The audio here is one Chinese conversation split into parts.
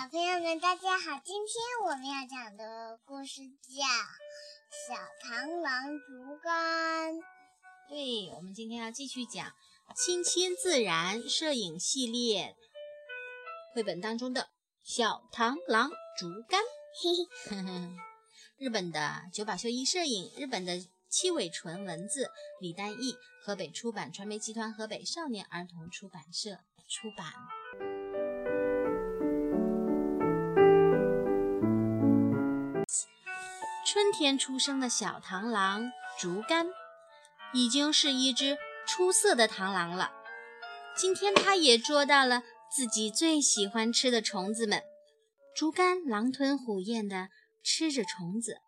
小朋友们，大家好！今天我们要讲的故事叫《小螳螂竹竿》。对，我们今天要继续讲《亲亲自然》摄影系列绘本当中的《小螳螂竹竿》。嘿嘿，日本的久保秀一摄影，日本的七尾纯文字，李丹义，河北出版传媒集团河北少年儿童出版社出版。春天出生的小螳螂竹竿，已经是一只出色的螳螂了。今天，它也捉到了自己最喜欢吃的虫子们。竹竿狼吞虎咽地吃着虫子，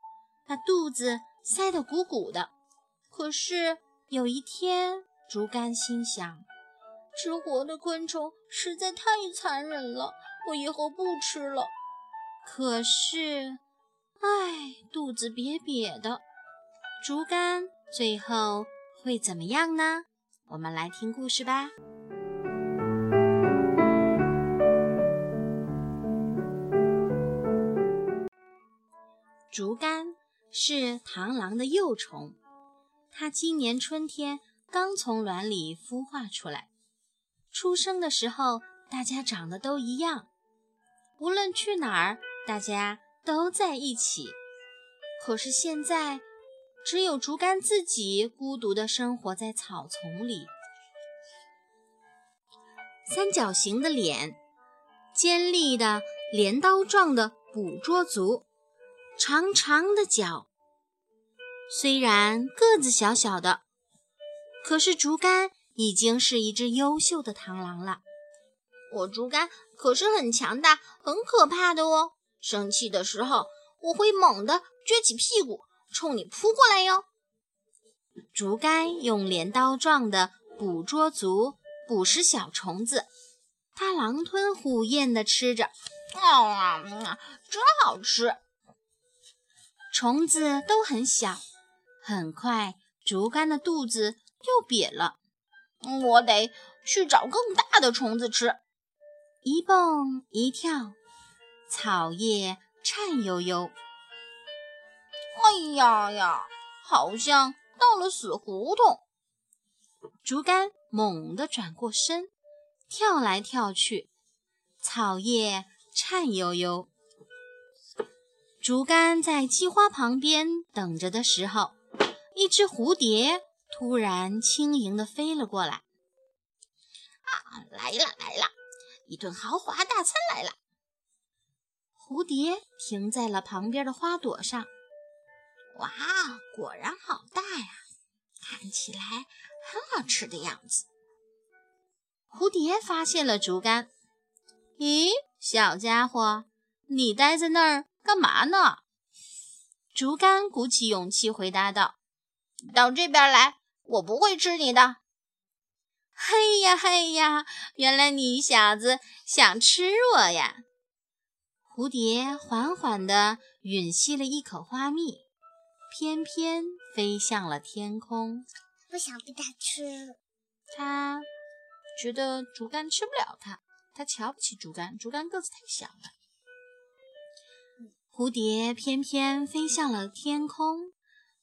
把肚子塞得鼓鼓的。可是有一天，竹竿心想：吃活的昆虫实在太残忍了，我以后不吃了。可是。唉，肚子瘪瘪的，竹竿最后会怎么样呢？我们来听故事吧。竹竿是螳螂的幼虫，它今年春天刚从卵里孵化出来。出生的时候，大家长得都一样，无论去哪儿，大家。都在一起，可是现在只有竹竿自己孤独地生活在草丛里。三角形的脸，尖利的镰刀状的捕捉足，长长的脚。虽然个子小小的，可是竹竿已经是一只优秀的螳螂了。我竹竿可是很强大、很可怕的哦。生气的时候，我会猛地撅起屁股，冲你扑过来哟。竹竿用镰刀状的捕捉足捕食小虫子，它狼吞虎咽地吃着，啊，真好吃。虫子都很小，很快竹竿的肚子又瘪了。我得去找更大的虫子吃，一蹦一跳。草叶颤悠悠，哎呀呀，好像到了死胡同。竹竿猛地转过身，跳来跳去，草叶颤悠悠。竹竿在鸡花旁边等着的时候，一只蝴蝶突然轻盈地飞了过来。啊，来了来了，一顿豪华大餐来了。蝴蝶停在了旁边的花朵上。哇，果然好大呀！看起来很好吃的样子。蝴蝶发现了竹竿。咦，小家伙，你待在那儿干嘛呢？竹竿鼓起勇气回答道：“到这边来，我不会吃你的。”嘿呀嘿呀，原来你小子想吃我呀！蝴蝶缓缓地吮吸了一口花蜜，翩翩飞向了天空。不想被它吃了。它觉得竹竿吃不了它，它瞧不起竹竿，竹竿个子太小了。蝴蝶翩翩飞向了天空，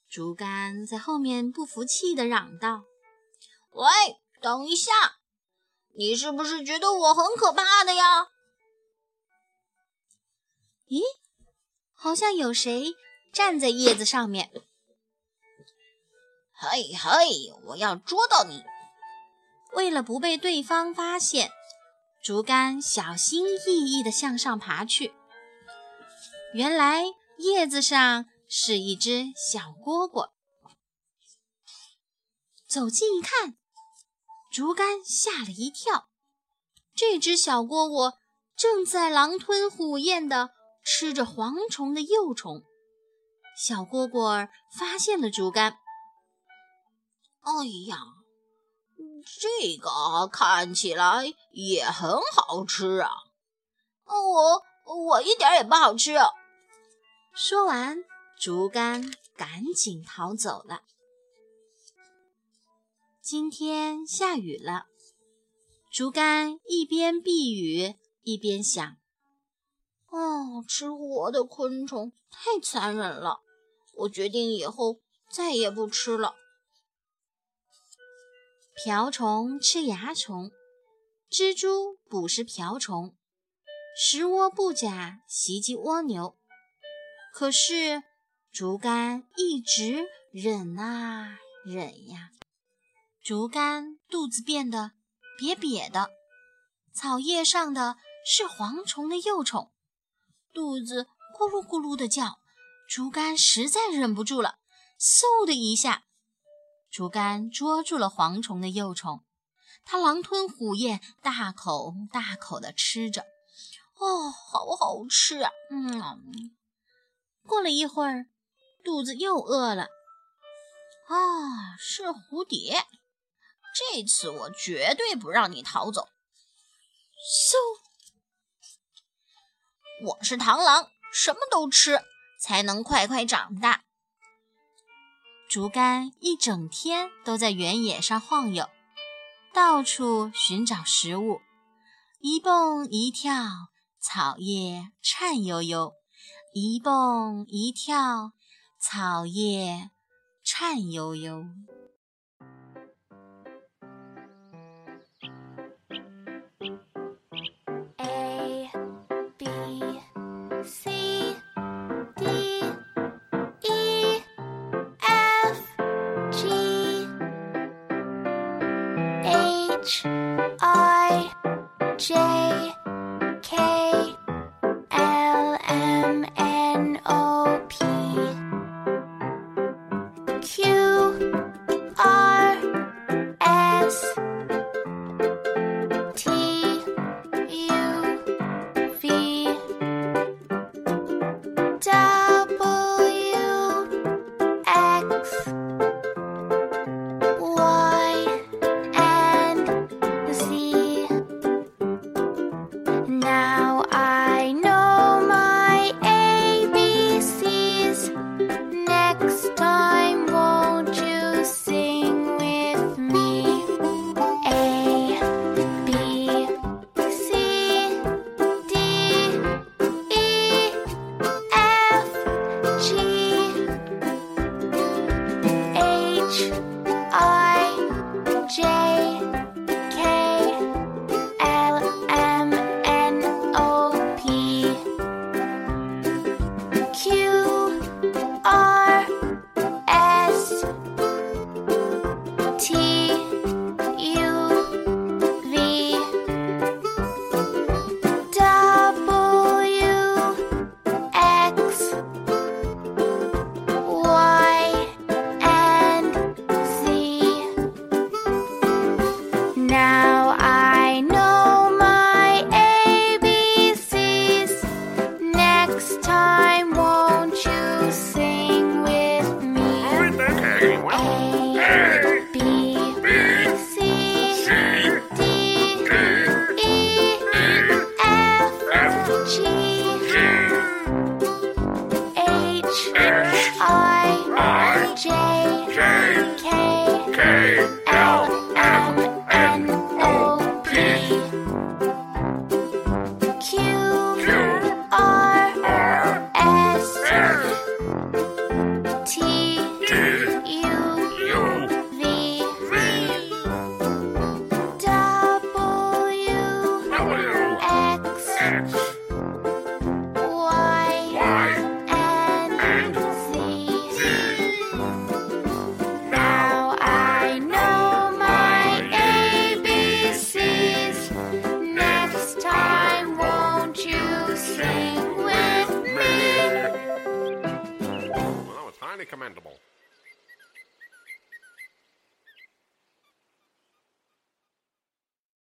竹竿在后面不服气地嚷道：“喂，等一下！你是不是觉得我很可怕的呀？”咦，好像有谁站在叶子上面。嘿嘿，我要捉到你！为了不被对方发现，竹竿小心翼翼地向上爬去。原来叶子上是一只小蝈蝈。走近一看，竹竿吓了一跳。这只小蝈蝈正在狼吞虎咽地。吃着蝗虫的幼虫，小蝈蝈发现了竹竿。哎呀，这个看起来也很好吃啊！我我一点也不好吃。说完，竹竿赶紧逃走了。今天下雨了，竹竿一边避雨一边想。哦，吃活的昆虫太残忍了，我决定以后再也不吃了。瓢虫吃蚜虫，蜘蛛捕食瓢虫，食窝布甲袭击蜗牛。可是竹竿一直忍啊忍呀，竹竿肚子变得瘪瘪的，草叶上的是蝗虫的幼虫。肚子咕噜咕噜的叫，竹竿实在忍不住了，嗖的一下，竹竿捉住了蝗虫的幼虫，它狼吞虎咽，大口大口的吃着，哦，好好吃啊！嗯，过了一会儿，肚子又饿了，啊，是蝴蝶，这次我绝对不让你逃走，嗖。我是螳螂，什么都吃，才能快快长大。竹竿一整天都在原野上晃悠，到处寻找食物，一蹦一跳，草叶颤悠悠；一蹦一跳，草叶颤悠悠。Yeah.